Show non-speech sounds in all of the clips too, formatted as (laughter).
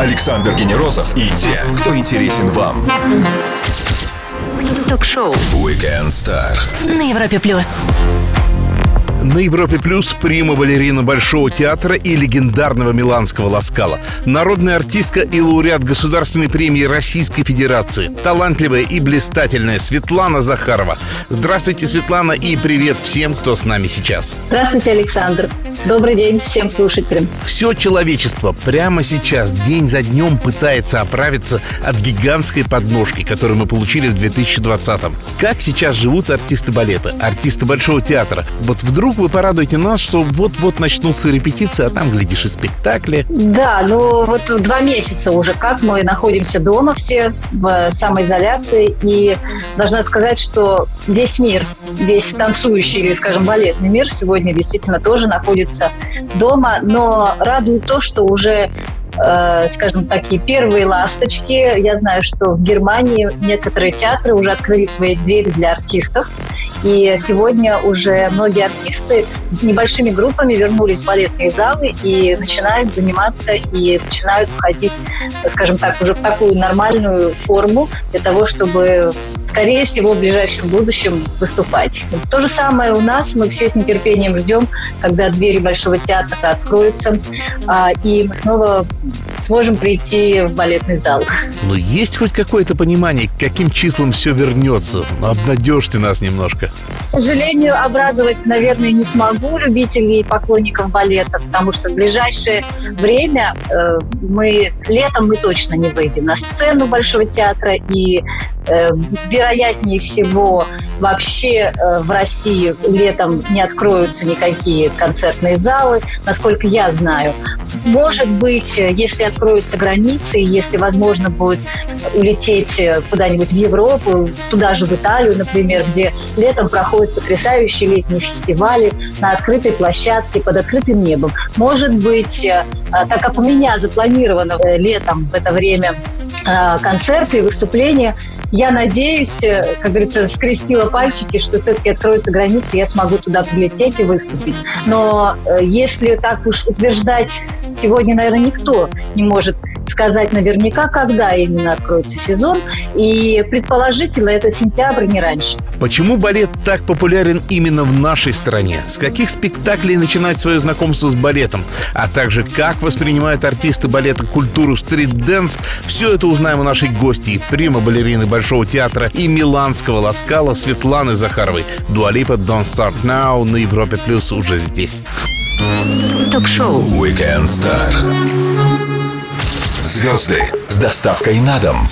Александр Генерозов и те, кто интересен вам. Ток-шоу Weekend Star. на Европе плюс. На Европе Плюс прима балерина Большого театра и легендарного миланского Ласкала. Народная артистка и лауреат Государственной премии Российской Федерации. Талантливая и блистательная Светлана Захарова. Здравствуйте, Светлана, и привет всем, кто с нами сейчас. Здравствуйте, Александр. Добрый день всем слушателям. Все человечество прямо сейчас, день за днем, пытается оправиться от гигантской подножки, которую мы получили в 2020-м. Как сейчас живут артисты балета, артисты Большого театра? Вот вдруг вы порадуете нас, что вот-вот начнутся репетиции, а там, глядишь, и спектакли. Да, ну вот два месяца уже как мы находимся дома все в самоизоляции. И должна сказать, что весь мир, весь танцующий или, скажем, балетный мир сегодня действительно тоже находится дома. Но радует то, что уже э, скажем, такие первые ласточки. Я знаю, что в Германии некоторые театры уже открыли свои двери для артистов. И сегодня уже многие артисты небольшими группами вернулись в балетные залы и начинают заниматься и начинают входить, скажем так, уже в такую нормальную форму для того, чтобы скорее всего, в ближайшем будущем выступать. То же самое у нас. Мы все с нетерпением ждем, когда двери Большого театра откроются, а, и мы снова сможем прийти в балетный зал. Но есть хоть какое-то понимание, каким числам все вернется? Ну, обнадежьте нас немножко. К сожалению, обрадовать, наверное, не смогу любителей и поклонников балета, потому что в ближайшее время э, мы летом мы точно не выйдем на сцену Большого театра, и э, вероятнее всего вообще э, в России летом не откроются никакие концертные залы, насколько я знаю. Может быть, если откроются границы, если возможно будет улететь куда-нибудь в Европу, туда же в Италию, например, где летом проходят потрясающие летние фестивали на открытой площадке под открытым небом. Может быть, э, так как у меня запланировано э, летом в это время э, концерты и выступления. Я надеюсь, как говорится, скрестила пальчики, что все-таки откроются границы, я смогу туда прилететь и выступить. Но если так уж утверждать, сегодня, наверное, никто не может сказать наверняка, когда именно откроется сезон. И предположительно, это сентябрь, не раньше. Почему балет так популярен именно в нашей стране? С каких спектаклей начинать свое знакомство с балетом? А также, как воспринимают артисты балета культуру street dance? Все это узнаем у нашей гости, прима-балерины Большого театра и миланского Ла Скала Светланы Захаровой. Dua Lipa Don't Start Now на Европе Плюс уже здесь. Ток-шоу Weekend Star. Звезды с доставкой на дом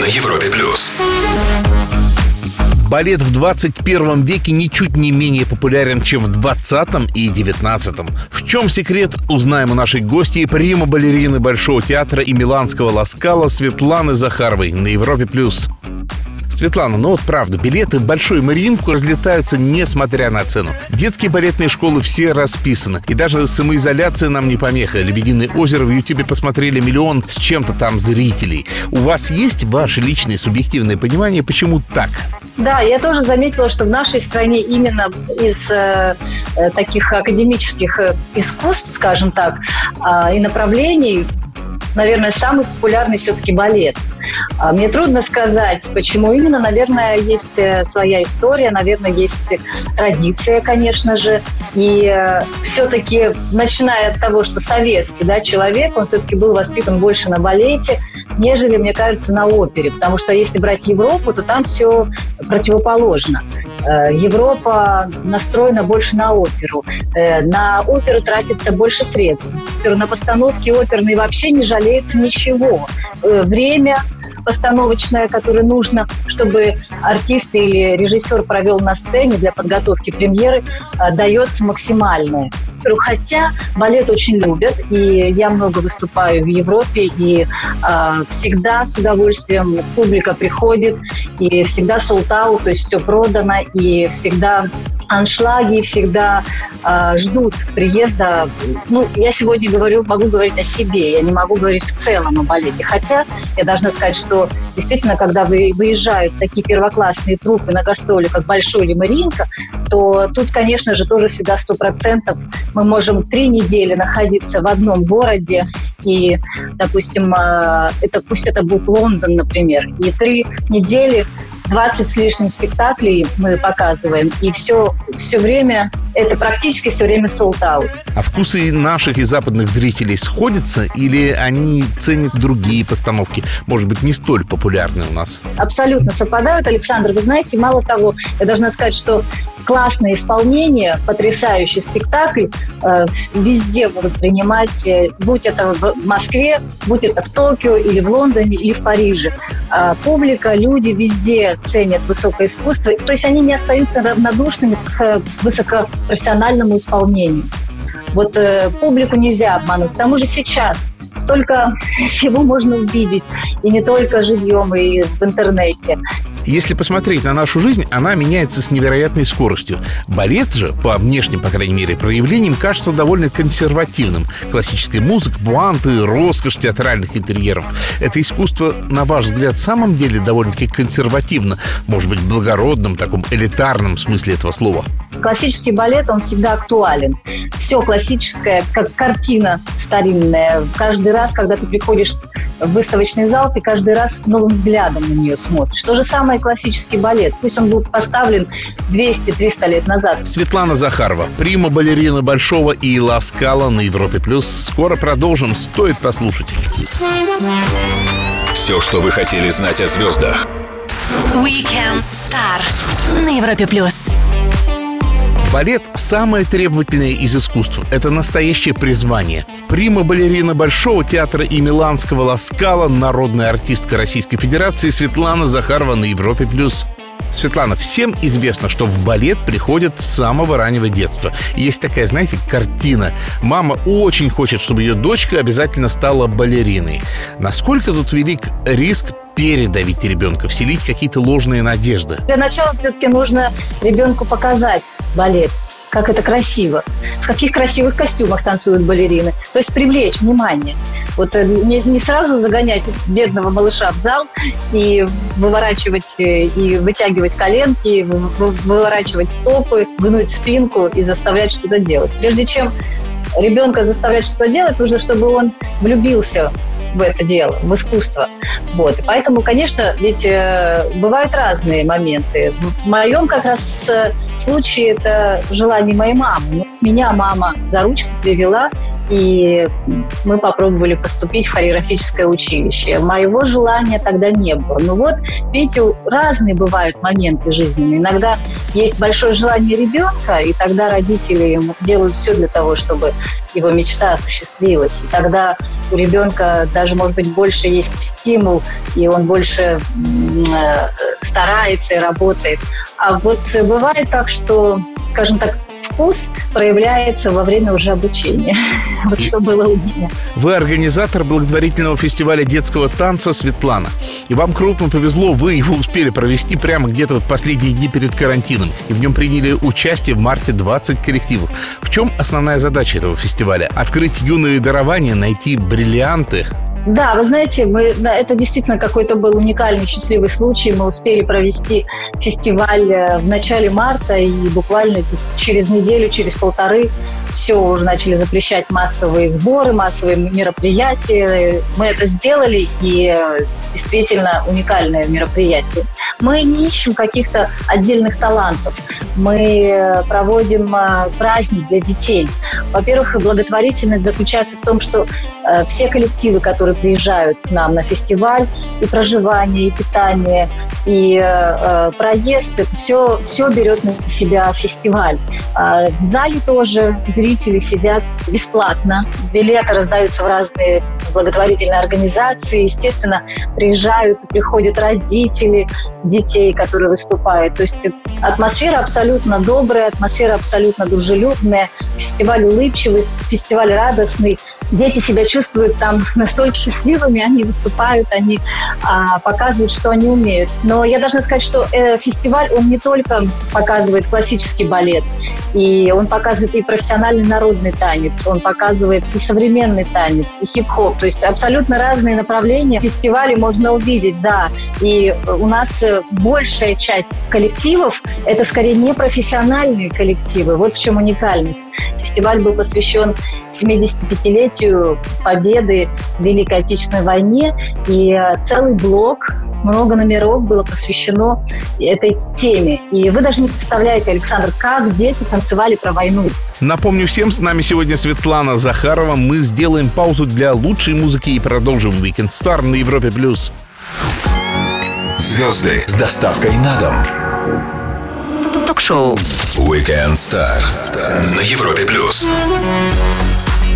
на Европе плюс. Балет в 21 веке ничуть не менее популярен, чем в 20 и 19. В чем секрет, узнаем у нашей гости прима балерины Большого театра и Миланского Ласкала Светланы Захаровой на Европе+. плюс. Светлана, ну вот правда, билеты в Большую Мариинку разлетаются несмотря на цену. Детские балетные школы все расписаны. И даже самоизоляция нам не помеха. «Лебединое озеро» в Ютубе посмотрели миллион с чем-то там зрителей. У вас есть ваше личное субъективное понимание, почему так? Да, я тоже заметила, что в нашей стране именно из э, э, таких академических э, искусств, скажем так, э, и направлений, наверное, самый популярный все-таки балет. А, Мне трудно сказать, почему именно. Наверное, есть э, своя история, наверное, есть традиция, конечно же. И э, все-таки, начиная от того, что советский да, человек, он все-таки был воспитан больше на балете, нежели, мне кажется, на опере. Потому что если брать Европу, то там все противоположно. Э, Европа настроена больше на оперу. На оперу тратится больше средств. На постановке оперной вообще не жалеется ничего. Время постановочное, которое нужно, чтобы артист или режиссер провел на сцене для подготовки премьеры, э, дается максимальное. Хотя балет очень любят, и я много выступаю в Европе, и э, всегда с удовольствием публика приходит, и всегда солтау, то есть все продано, и всегда аншлаги всегда э, ждут приезда. Ну, я сегодня говорю, могу говорить о себе, я не могу говорить в целом о балете. Хотя я должна сказать, что действительно, когда вы, выезжают такие первоклассные трупы на гастроли, как Большой или Маринка, то тут, конечно же, тоже всегда сто процентов мы можем три недели находиться в одном городе, и, допустим, а, это пусть это будет Лондон, например, и три недели 20 с лишним спектаклей мы показываем, и все, все время, это практически все время sold out. А вкусы наших и западных зрителей сходятся или они ценят другие постановки, может быть, не столь популярные у нас? Абсолютно совпадают, Александр. Вы знаете, мало того, я должна сказать, что классное исполнение, потрясающий спектакль э, везде будут принимать, э, будь это в Москве, будь это в Токио или в Лондоне или в Париже. Э, публика, люди везде ценят высокое искусство, то есть они не остаются равнодушными к высокопрофессиональному исполнению. Вот э, публику нельзя обмануть. К тому же сейчас столько всего можно увидеть, и не только живьем, и в интернете. Если посмотреть на нашу жизнь, она меняется с невероятной скоростью. Балет же, по внешним, по крайней мере, проявлениям, кажется довольно консервативным. Классическая музыка, буанты, роскошь театральных интерьеров. Это искусство, на ваш взгляд, в самом деле довольно-таки консервативно, может быть, благородным, таком элитарном смысле этого слова? Классический балет, он всегда актуален. Все классическое, как картина старинная. Каждый раз, когда ты приходишь в выставочный зал, ты каждый раз новым взглядом на нее смотришь. То же самое классический балет. Пусть он был поставлен 200-300 лет назад. Светлана Захарова, прима балерина Большого и Ласкала на Европе+. плюс. Скоро продолжим, стоит послушать. Все, что вы хотели знать о звездах. Weekend Star на Европе+. плюс. Балет – самое требовательное из искусств. Это настоящее призвание. Прима-балерина Большого театра и Миланского Ласкала, народная артистка Российской Федерации Светлана Захарова на Европе+. плюс. Светлана, всем известно, что в балет приходят с самого раннего детства. Есть такая, знаете, картина. Мама очень хочет, чтобы ее дочка обязательно стала балериной. Насколько тут велик риск передавить ребенка, вселить какие-то ложные надежды? Для начала все-таки нужно ребенку показать балет как это красиво, в каких красивых костюмах танцуют балерины. То есть привлечь внимание. Вот э, не, не сразу загонять бедного малыша в зал и выворачивать э, и вытягивать коленки, выворачивать стопы, гнуть спинку и заставлять что-то делать. Прежде чем ребенка заставлять что-то делать, нужно, чтобы он влюбился в это дело, в искусство. Вот. И поэтому, конечно, ведь э, бывают разные моменты. В моем как раз э, случае это желание моей мамы. Меня мама за ручку привела и мы попробовали поступить в хореографическое училище. Моего желания тогда не было. Ну вот, видите, разные бывают моменты жизненные. Иногда есть большое желание ребенка, и тогда родители делают все для того, чтобы его мечта осуществилась. И тогда у ребенка даже, может быть, больше есть стимул, и он больше э, старается и работает. А вот бывает так, что, скажем так, вкус проявляется во время уже обучения. (laughs) Вот что было у меня. Вы организатор благотворительного фестиваля детского танца «Светлана». И вам крупно повезло, вы его успели провести прямо где-то в последние дни перед карантином. И в нем приняли участие в марте 20 коллективов. В чем основная задача этого фестиваля? Открыть юные дарования, найти бриллианты, да, вы знаете, мы, да, это действительно какой-то был уникальный, счастливый случай. Мы успели провести фестиваль э, в начале марта, и буквально через неделю, через полторы все уже начали запрещать массовые сборы, массовые мероприятия. Мы это сделали, и э, действительно уникальное мероприятие. Мы не ищем каких-то отдельных талантов. Мы э, проводим праздник для детей. Во-первых, благотворительность заключается в том, что все коллективы, которые приезжают к нам на фестиваль, и проживание, и питание, и э, проезд, все, все берет на себя фестиваль. А в зале тоже зрители сидят бесплатно. Билеты раздаются в разные благотворительные организации. Естественно, приезжают, приходят родители детей, которые выступают. То есть атмосфера абсолютно добрая, атмосфера абсолютно дружелюбная, фестиваль улыбчивый, фестиваль радостный. Дети себя чувствуют там (laughs) настолько счастливыми, они выступают, они а, показывают, что они умеют. Но я должна сказать, что э, фестиваль, он не только показывает классический балет, и он показывает и профессиональный народный танец, он показывает и современный танец, и хип-хоп. То есть абсолютно разные направления в фестивале можно увидеть, да. И у нас э, большая часть коллективов – это скорее не профессиональные коллективы. Вот в чем уникальность. Фестиваль был посвящен 75-летию победы в Великой Отечественной войне, и э, целый блок много номеров было посвящено этой теме. И вы даже не представляете, Александр, как дети танцевали про войну. Напомню всем, с нами сегодня Светлана Захарова. Мы сделаем паузу для лучшей музыки и продолжим Weekend Star на Европе+. плюс. Звезды с доставкой на дом. Ток-шоу Weekend Star на Европе+. плюс.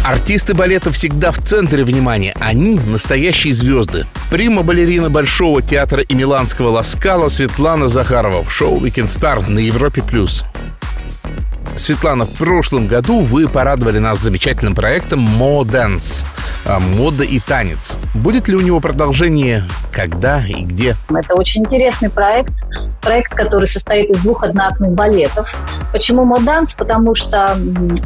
Артисты балета всегда в центре внимания. Они настоящие звезды. Прима-балерина Большого театра и Миланского Ласкала Светлана Захарова в шоу «Weekend Star» на Европе+. плюс. Светлана, в прошлом году вы порадовали нас замечательным проектом «Мо Dance» а, мода и танец. Будет ли у него продолжение, когда и где? Это очень интересный проект, проект, который состоит из двух одноактных балетов. Почему моданс? Потому что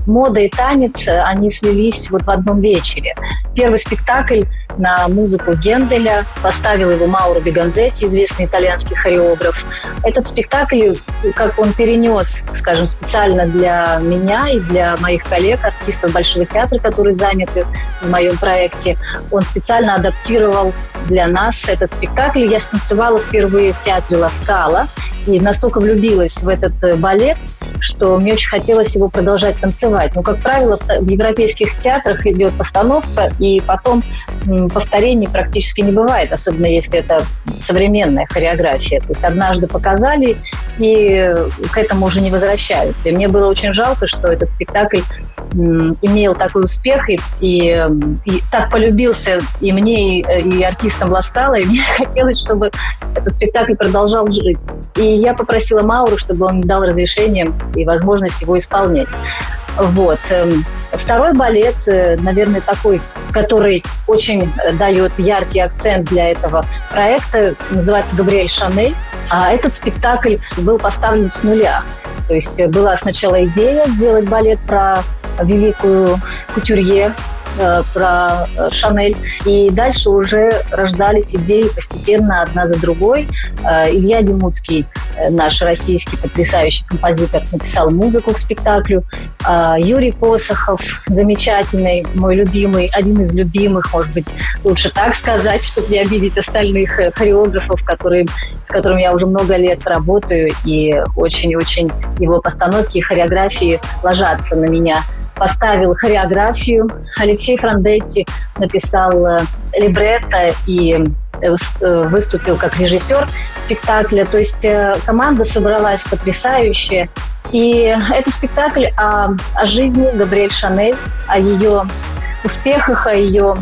мода и танец, они слились вот в одном вечере. Первый спектакль на музыку Генделя поставил его Мауро Беганзетти, известный итальянский хореограф. Этот спектакль, как он перенес, скажем, специально для меня и для моих коллег, артистов Большого театра, которые заняты в моем проекте, он специально адаптировал для нас этот спектакль. Я станцевала впервые в театре Ласкала и настолько влюбилась в этот э, балет, что мне очень хотелось его продолжать танцевать. Но, как правило, в европейских театрах идет постановка, и потом повторений практически не бывает, особенно если это современная хореография. То есть однажды показали, и к этому уже не возвращаются. И мне было очень жалко, что этот спектакль имел такой успех и, и, и так полюбился и мне, и, и артистам Ласкала, и мне (laughs) хотелось, чтобы этот спектакль продолжал жить. И я попросила Мауру, чтобы он дал разрешение и возможность его исполнять. Вот. Эм, второй балет, э, наверное, такой, который очень дает яркий акцент для этого проекта, называется «Габриэль Шанель». А этот спектакль был поставлен с нуля. То есть была сначала идея сделать балет про великую кутюрье про э, Шанель. И дальше уже рождались идеи постепенно одна за другой. Э, Илья Демуцкий, наш российский потрясающий композитор, написал музыку к спектаклю. Юрий Посохов, замечательный, мой любимый, один из любимых, может быть, лучше так сказать, чтобы не обидеть остальных хореографов, которые, с которыми я уже много лет работаю, и очень-очень его постановки и хореографии ложатся на меня поставил хореографию. Алексей Франдетти написал э, либретто и э, э, выступил как режиссер спектакля. То есть команда собралась потрясающая. И это спектакль о, о жизни Габриэль Шанель, о ее успехах, о ее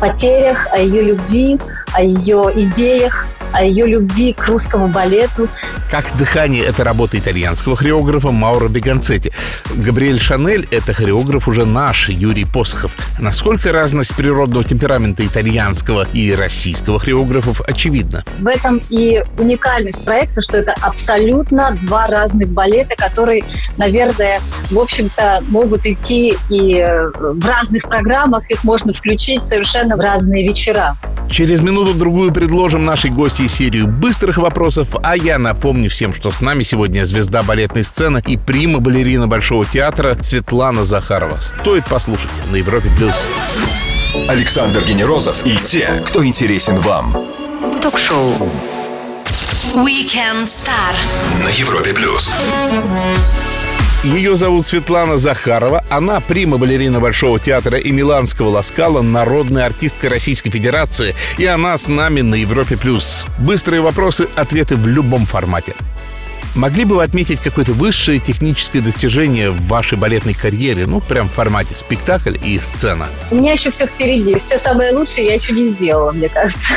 потерях, о ее любви, о ее идеях, о ее любви к русскому балету. Как дыхание – это работа итальянского хореографа Мауро Беганцетти. Габриэль Шанель – это хореограф уже наш, Юрий Посохов. Насколько разность природного темперамента итальянского и российского хореографов очевидна? В этом и уникальность проекта, что это абсолютно два разных балета, которые, наверное, в общем-то, могут идти и в разных программах, их можно включить совершенно в разные вечера. Через минуту-другую предложим нашей гости серию быстрых вопросов, а я напомню всем, что с нами сегодня звезда балетной сцены и прима-балерина Большого театра Светлана Захарова. Стоит послушать на Европе+. плюс. Александр Генерозов и те, кто интересен вам. Ток-шоу Weekend Star на Европе+. плюс. Ее зовут Светлана Захарова. Она прима-балерина Большого театра и Миланского Ласкала, народная артистка Российской Федерации. И она с нами на Европе+. плюс. Быстрые вопросы, ответы в любом формате. Могли бы вы отметить какое-то высшее техническое достижение в вашей балетной карьере? Ну, прям в формате спектакль и сцена. У меня еще все впереди. Все самое лучшее я еще не сделала, мне кажется.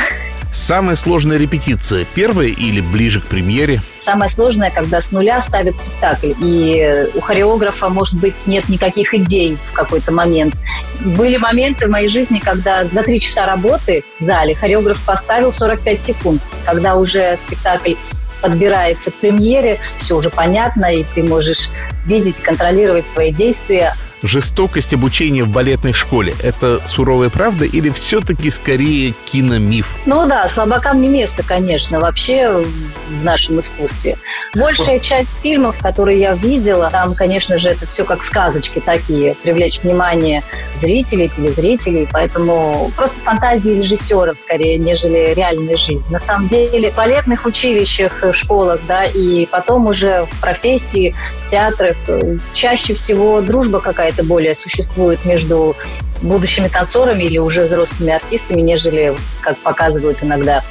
Самая сложная репетиция – первая или ближе к премьере? Самое сложное, когда с нуля ставят спектакль, и у хореографа, может быть, нет никаких идей в какой-то момент. Были моменты в моей жизни, когда за три часа работы в зале хореограф поставил 45 секунд, когда уже спектакль подбирается к премьере, все уже понятно, и ты можешь видеть, контролировать свои действия жестокость обучения в балетной школе – это суровая правда или все-таки скорее киномиф? Ну да, слабакам не место, конечно, вообще в нашем искусстве. Большая часть фильмов, которые я видела, там, конечно же, это все как сказочки такие, привлечь внимание зрителей, телезрителей, поэтому просто фантазии режиссеров скорее, нежели реальная жизнь. На самом деле в балетных училищах, в школах, да, и потом уже в профессии, театрах чаще всего дружба какая-то более существует между будущими танцорами или уже взрослыми артистами, нежели, как показывают иногда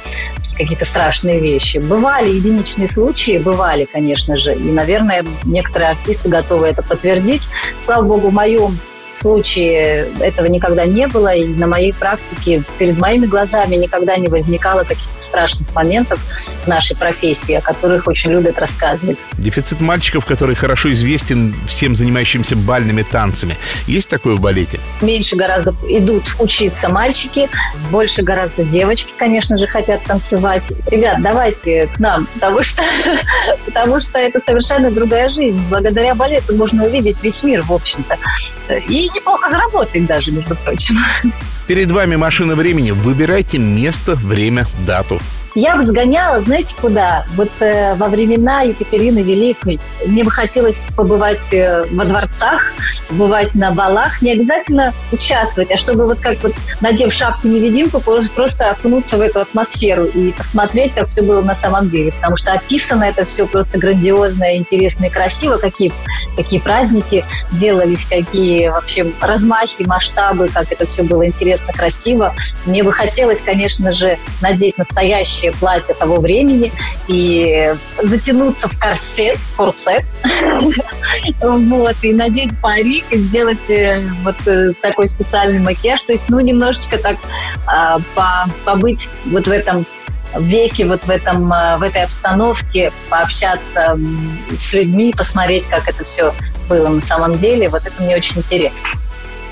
какие-то страшные вещи. Бывали единичные случаи, бывали, конечно же, и, наверное, некоторые артисты готовы это подтвердить. Слава богу, в моем случае этого никогда не было, и на моей практике перед моими глазами никогда не возникало каких-то страшных моментов в нашей профессии, о которых очень любят рассказывать. Дефицит мальчиков, который хорошо известен всем занимающимся бальными танцами. Есть такое в балете? Меньше гораздо идут учиться мальчики, больше гораздо девочки, конечно же, хотят танцевать. Ребят, давайте к нам, потому что, (laughs) потому что это совершенно другая жизнь. Благодаря балету можно увидеть весь мир, в общем-то. И неплохо заработать даже, между прочим. Перед вами машина времени. Выбирайте место, время, дату. Я бы сгоняла, знаете, куда? Вот э, во времена Екатерины Великой мне бы хотелось побывать э, во дворцах, бывать на балах, не обязательно участвовать, а чтобы вот как вот, надев шапку-невидимку, просто окунуться в эту атмосферу и посмотреть, как все было на самом деле. Потому что описано это все просто грандиозно, интересно и красиво, какие, какие праздники делались, какие вообще размахи, масштабы, как это все было интересно, красиво. Мне бы хотелось, конечно же, надеть настоящий настоящее платье того времени и затянуться в корсет, корсет, (laughs) вот, и надеть парик, и сделать э, вот э, такой специальный макияж, то есть, ну, немножечко так а, побыть вот в этом веке, вот в, этом, э, в этой обстановке, пообщаться с людьми, посмотреть, как это все было на самом деле, вот это мне очень интересно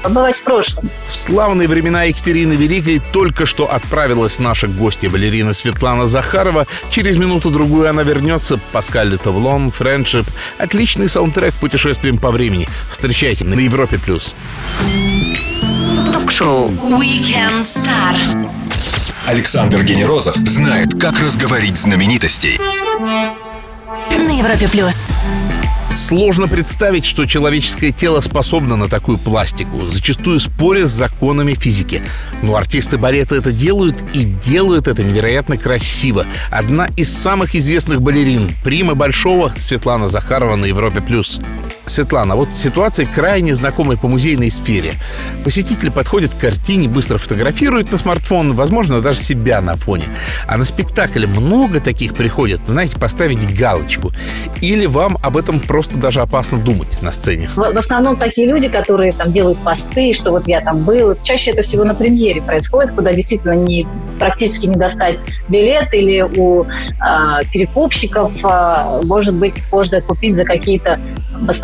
побывать в прошлом. В славные времена Екатерины Великой только что отправилась наша гостья балерина Светлана Захарова. Через минуту-другую она вернется. Паскаль Тавлон, Френдшип. Отличный саундтрек путешествием по времени. Встречайте на Европе+. плюс. Ток-шоу Weekend Star. Александр Генерозов знает, как разговорить знаменитостей. На Европе+. плюс. Сложно представить, что человеческое тело способно на такую пластику, зачастую споря с законами физики. Но артисты балета это делают и делают это невероятно красиво. Одна из самых известных балерин, прима Большого, Светлана Захарова на Европе+. плюс. Светлана, вот ситуация крайне знакомая по музейной сфере. Посетитель подходит к картине, быстро фотографирует на смартфон, возможно, даже себя на фоне. А на спектакле много таких приходят, знаете, поставить галочку. Или вам об этом просто даже опасно думать на сцене? В, в основном такие люди, которые там делают посты, что вот я там был. Чаще это всего на премьере происходит, куда действительно не, практически не достать билет или у э, перекупщиков, э, может быть, можно купить за какие-то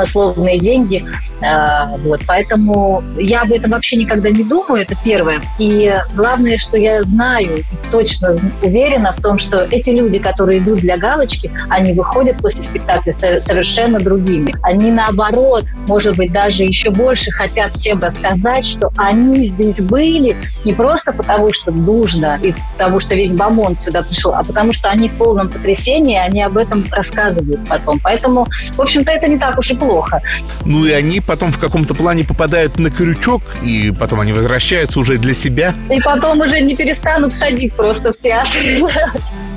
баснословные деньги. Э, вот, поэтому я об этом вообще никогда не думаю, это первое. И главное, что я знаю, точно уверена в том, что эти люди, которые идут для галочки, они выходят после спектакля совершенно другими. Они, наоборот, может быть, даже еще больше хотят всем рассказать, что они здесь были не просто потому, что нужно, и потому что весь Бамон сюда пришел, а потому что они в полном потрясении, они об этом рассказывают потом. Поэтому, в общем-то, это не так уж и плохо. Ну и они потом в каком-то плане попадают на крючок, и потом они возвращаются уже для себя. И потом уже не перестанут ходить просто в театр.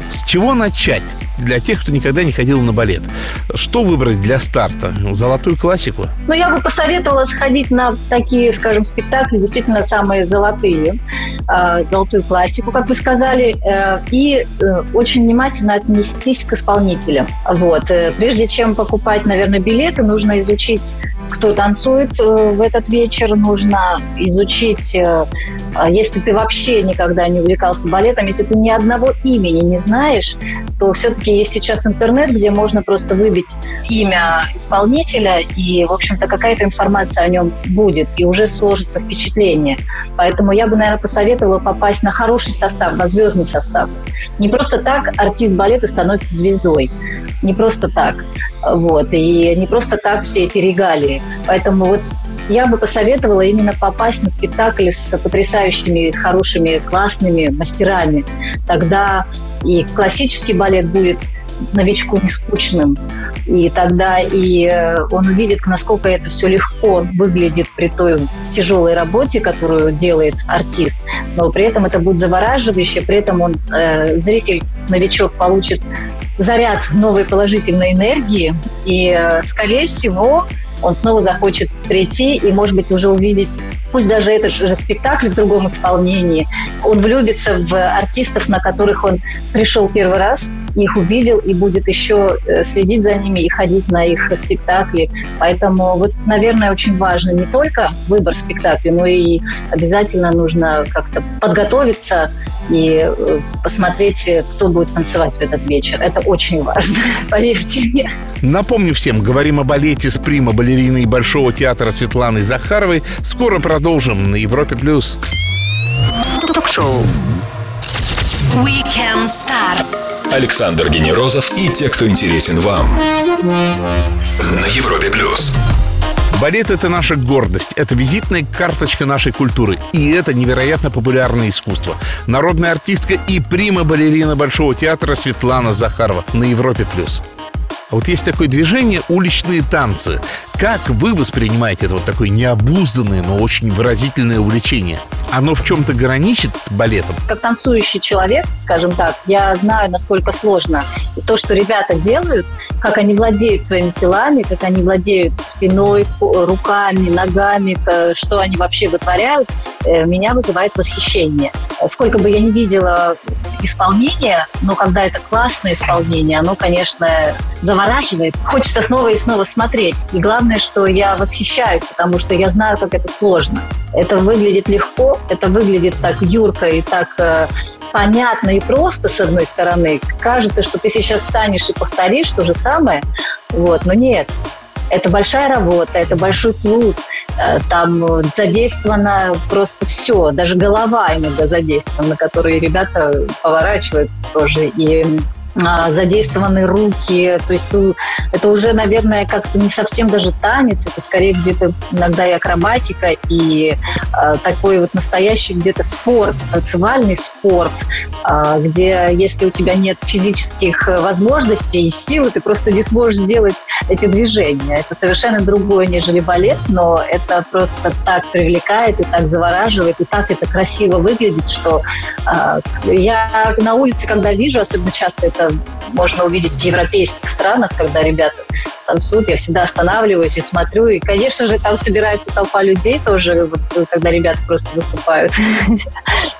С чего начать? Для тех, кто никогда не ходил на балет. Что выбрать для старта? Золотую классику? Ну, я бы посоветовала сходить на такие, скажем, спектакли, действительно самые золотые, э, золотую классику, как вы сказали, э, и э, очень внимательно отнестись к исполнителям. Вот. Прежде чем покупать, наверное, билеты, нужно изучить кто танцует э, в этот вечер, нужно изучить, э, а если ты вообще никогда не увлекался балетом, если ты ни одного имени не знаешь, то все-таки есть сейчас интернет, где можно просто выбить имя исполнителя, и, в общем-то, какая-то информация о нем будет, и уже сложится впечатление. Поэтому я бы, наверное, посоветовала попасть на хороший состав, на звездный состав. Не просто так артист балета становится звездой. Не просто так. Вот. И не просто так все эти регалии. Поэтому вот я бы посоветовала именно попасть на спектакль с потрясающими, хорошими, классными мастерами. Тогда и классический балет будет новичку не скучным. И тогда и э, он увидит, насколько это все легко выглядит при той тяжелой работе, которую делает артист. Но при этом это будет завораживающе, при этом он, э, зритель, новичок получит заряд новой положительной энергии, и, э, скорее всего, он снова захочет прийти и, может быть, уже увидеть, пусть даже этот же спектакль в другом исполнении, он влюбится в артистов, на которых он пришел первый раз, их увидел и будет еще э, следить за ними и ходить на их спектакли. Поэтому вот, наверное, очень важно не только выбор спектакля, но и обязательно нужно как-то подготовиться и э, посмотреть, кто будет танцевать в этот вечер. Это очень важно, (laughs) поверьте мне. Напомню всем, говорим о балете с прима балериной Большого театра Светланы Захаровой. Скоро продолжим на Европе+. плюс. Ток-шоу. Александр Генерозов и те, кто интересен вам. На Европе плюс. Балет – это наша гордость, это визитная карточка нашей культуры. И это невероятно популярное искусство. Народная артистка и прима-балерина Большого театра Светлана Захарова на Европе+. плюс. А вот есть такое движение «уличные танцы». Как вы воспринимаете это вот такое необузданное, но очень выразительное увлечение? Оно в чем-то граничит с балетом? Как танцующий человек, скажем так, я знаю, насколько сложно. И то, что ребята делают, как они владеют своими телами, как они владеют спиной, руками, ногами, что они вообще вытворяют, э, меня вызывает восхищение. Сколько бы я не видела исполнения, но когда это классное исполнение, оно, конечно, завораживает. Хочется снова и снова смотреть. И главное, что я восхищаюсь, потому что я знаю, как это сложно. Это выглядит легко, это выглядит так юрко и так э, понятно и просто, с одной стороны. Кажется, что ты сейчас станешь и повторишь то же самое, вот, но нет. Это большая работа, это большой труд, э, там задействовано просто все, даже голова иногда задействована, на которые ребята поворачиваются тоже. И задействованы руки, то есть ну, это уже, наверное, как-то не совсем даже танец, это скорее где-то иногда и акробатика, и э, такой вот настоящий где-то спорт, танцевальный спорт, э, где если у тебя нет физических возможностей и силы, ты просто не сможешь сделать эти движения. Это совершенно другое, нежели балет, но это просто так привлекает и так завораживает, и так это красиво выглядит, что э, я на улице, когда вижу, особенно часто это можно увидеть в европейских странах, когда ребята танцуют, я всегда останавливаюсь и смотрю. И, конечно же, там собирается толпа людей тоже, вот, когда ребята просто выступают. (laughs)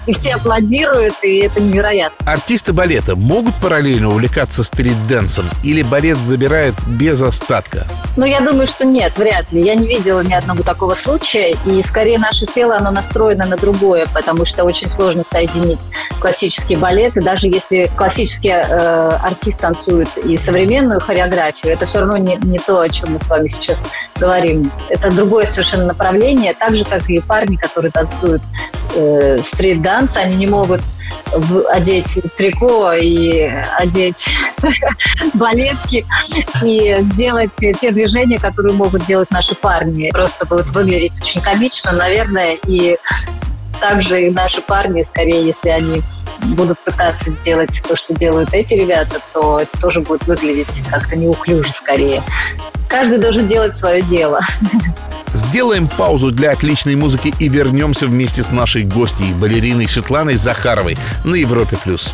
И все аплодируют, и это невероятно. Артисты балета могут параллельно увлекаться стрит-дэнсом или балет забирает без остатка? Ну, я думаю, что нет, вряд ли. Я не видела ни одного такого случая, и скорее наше тело, оно настроено на другое, потому что очень сложно соединить классический балет, и даже если классический э, артист танцует и современную хореографию, это все равно не, не то, о чем мы с вами сейчас говорим. Это другое совершенно направление, так же, как и парни, которые танцуют э, стрит-данс, они не могут одеть трико и одеть (laughs) балетки и сделать те движения, которые могут делать наши парни. Просто будут выглядеть очень комично, наверное, и также и наши парни, скорее, если они будут пытаться делать то, что делают эти ребята, то это тоже будет выглядеть как-то неуклюже скорее. Каждый должен делать свое дело. Сделаем паузу для отличной музыки и вернемся вместе с нашей гостьей, балериной Светланой Захаровой на Европе+. плюс.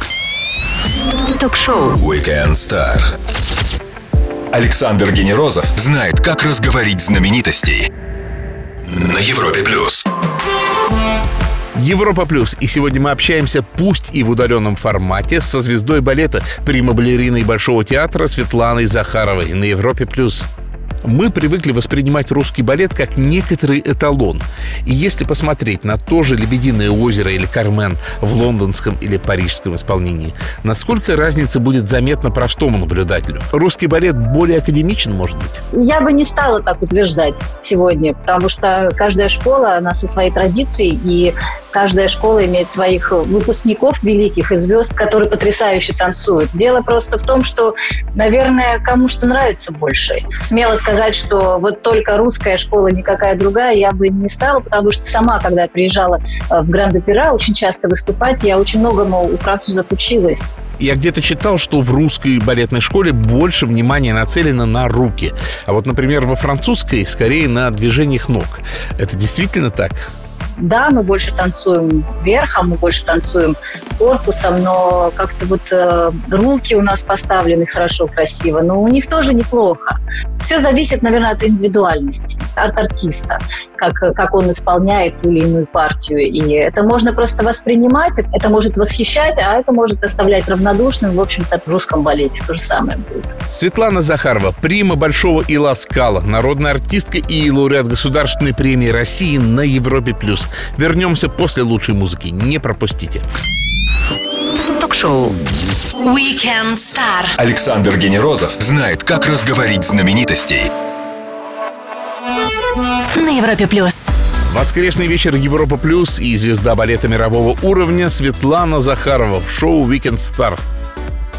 Ток-шоу Weekend Star. Александр Генерозов знает, как разговорить знаменитостей. На Европе+. плюс. Европа Плюс. И сегодня мы общаемся, пусть и в удаленном формате, со звездой балета, прима-балериной Большого театра Светланой Захаровой на Европе Плюс. Мы привыкли воспринимать русский балет как некоторый эталон. И если посмотреть на то же «Лебединое озеро» или «Кармен» в лондонском или парижском исполнении, насколько разница будет заметна простому наблюдателю? Русский балет более академичен, может быть? Я бы не стала так утверждать сегодня, потому что каждая школа, она со своей традицией, и каждая школа имеет своих выпускников великих и звезд, которые потрясающе танцуют. Дело просто в том, что, наверное, кому что нравится больше. Смело сказать, что вот только русская школа, никакая другая, я бы не стала, потому что сама, когда приезжала э, в Гранд-Опера очень часто выступать, я очень многому у французов училась. Я где-то читал, что в русской балетной школе больше внимания нацелено на руки. А вот, например, во французской скорее на движениях ног. Это действительно так? Да, мы больше танцуем верхом, мы больше танцуем корпусом, но как-то вот э, руки у нас поставлены хорошо, красиво, но у них тоже неплохо. Все зависит, наверное, от индивидуальности, от артиста, как, как он исполняет ту или иную партию. И это можно просто воспринимать, это может восхищать, а это может оставлять равнодушным. В общем-то, в русском балете то же самое будет. Светлана Захарова, прима Большого Ила Скала, народная артистка и лауреат Государственной премии России на Европе+. плюс. Вернемся после лучшей музыки. Не пропустите. Ток-шоу Weekend Star. Александр Генерозов знает, как разговорить знаменитостей. На Европе плюс. Воскресный вечер Европа Плюс и звезда балета мирового уровня Светлана Захарова в шоу Weekend Star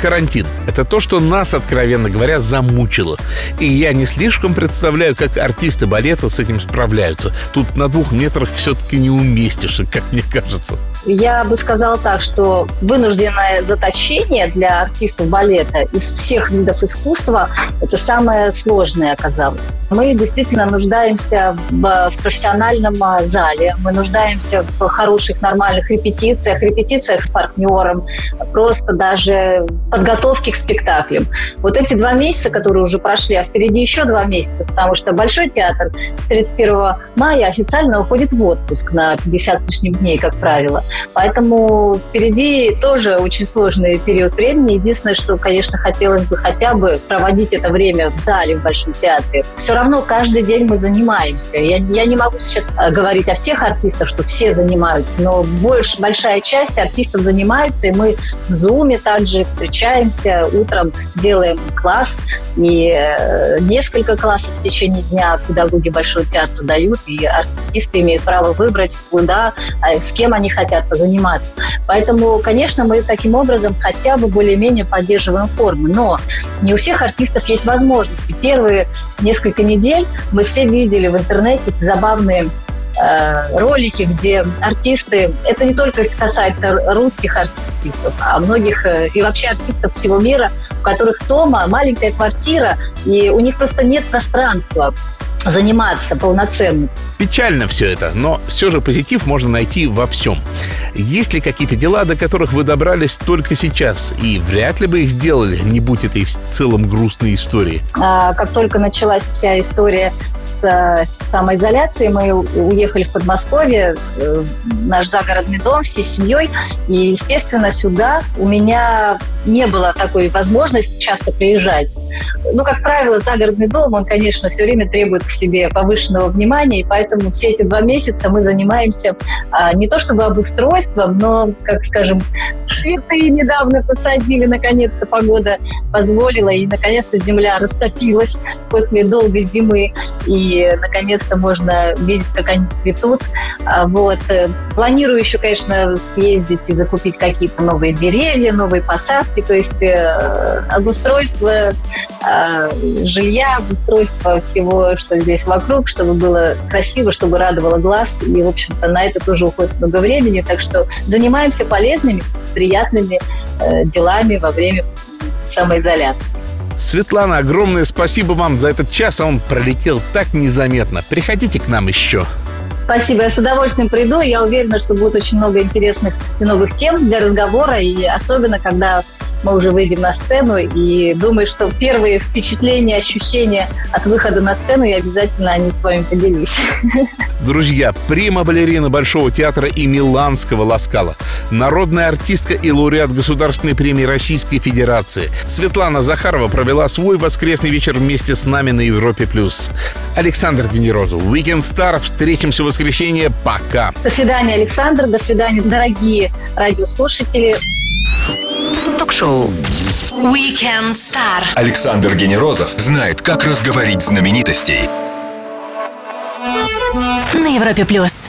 карантин. Это то, что нас, откровенно говоря, замучило. И я не слишком представляю, как артисты балета с этим справляются. Тут на двух метрах все-таки не уместишься, как мне кажется. Я бы сказала так, что вынужденное заточение для артистов балета из всех видов искусства – это самое сложное оказалось. Мы действительно нуждаемся в, в профессиональном а, зале, мы нуждаемся в хороших, нормальных репетициях, репетициях с партнером, просто даже подготовке к спектаклям. Вот эти два месяца, которые уже прошли, а впереди еще два месяца, потому что Большой театр с 31 мая официально уходит в отпуск на 50 с лишним дней, как правило. Поэтому впереди тоже очень сложный период времени. Единственное, что, конечно, хотелось бы хотя бы проводить это время в зале, в Большом театре. Все равно каждый день мы занимаемся. Я, я не могу сейчас э, говорить о всех артистах, что все занимаются, но больше, большая часть артистов занимаются, и мы в Зуме также встречаемся, утром делаем класс, и э, несколько классов в течение дня педагоги Большого театра дают, и артисты имеют право выбрать, куда, а с кем они хотят заниматься. Поэтому, конечно, мы таким образом хотя бы более-менее поддерживаем форму. Но не у всех артистов есть возможности. Первые несколько недель мы все видели в интернете эти забавные э, ролики, где артисты, это не только касается русских артистов, а многих э, и вообще артистов всего мира, у которых дома маленькая квартира, и у них просто нет пространства заниматься полноценно. Печально все это, но все же позитив можно найти во всем. Есть ли какие-то дела, до которых вы добрались только сейчас? И вряд ли бы их сделали, не будь этой в целом грустной истории. А, как только началась вся история с, с самоизоляцией, мы уехали в Подмосковье, э, наш загородный дом, всей семьей. И, естественно, сюда у меня не было такой возможности часто приезжать. Ну, как правило, загородный дом, он, конечно, все время требует к себе повышенного внимания, и поэтому все эти два месяца мы занимаемся а, не то чтобы обустройством, но, как скажем, цветы недавно посадили, наконец-то погода позволила, и наконец-то земля растопилась после долгой зимы, и наконец-то можно видеть, как они цветут. А, вот. Планирую еще, конечно, съездить и закупить какие-то новые деревья, новые посадки, то есть э, обустройство э, жилья, обустройство всего, что здесь вокруг, чтобы было красиво, чтобы радовало глаз. И, в общем-то, на это тоже уходит много времени. Так что занимаемся полезными, приятными э, делами во время самоизоляции. Светлана, огромное спасибо вам за этот час, а он пролетел так незаметно. Приходите к нам еще. Спасибо, я с удовольствием приду. Я уверена, что будет очень много интересных и новых тем для разговора, и особенно, когда мы уже выйдем на сцену. И думаю, что первые впечатления, ощущения от выхода на сцену я обязательно о них с вами поделюсь. Друзья, прима-балерина Большого театра и Миланского Ласкала, народная артистка и лауреат Государственной премии Российской Федерации. Светлана Захарова провела свой воскресный вечер вместе с нами на Европе+. плюс. Александр Генерозов, Weekend Star. Встретимся в воскресенье. Пока. До свидания, Александр. До свидания, дорогие радиослушатели. Ток-шоу Weekend Star. Александр Генерозов знает, как разговорить знаменитостей. На Европе плюс.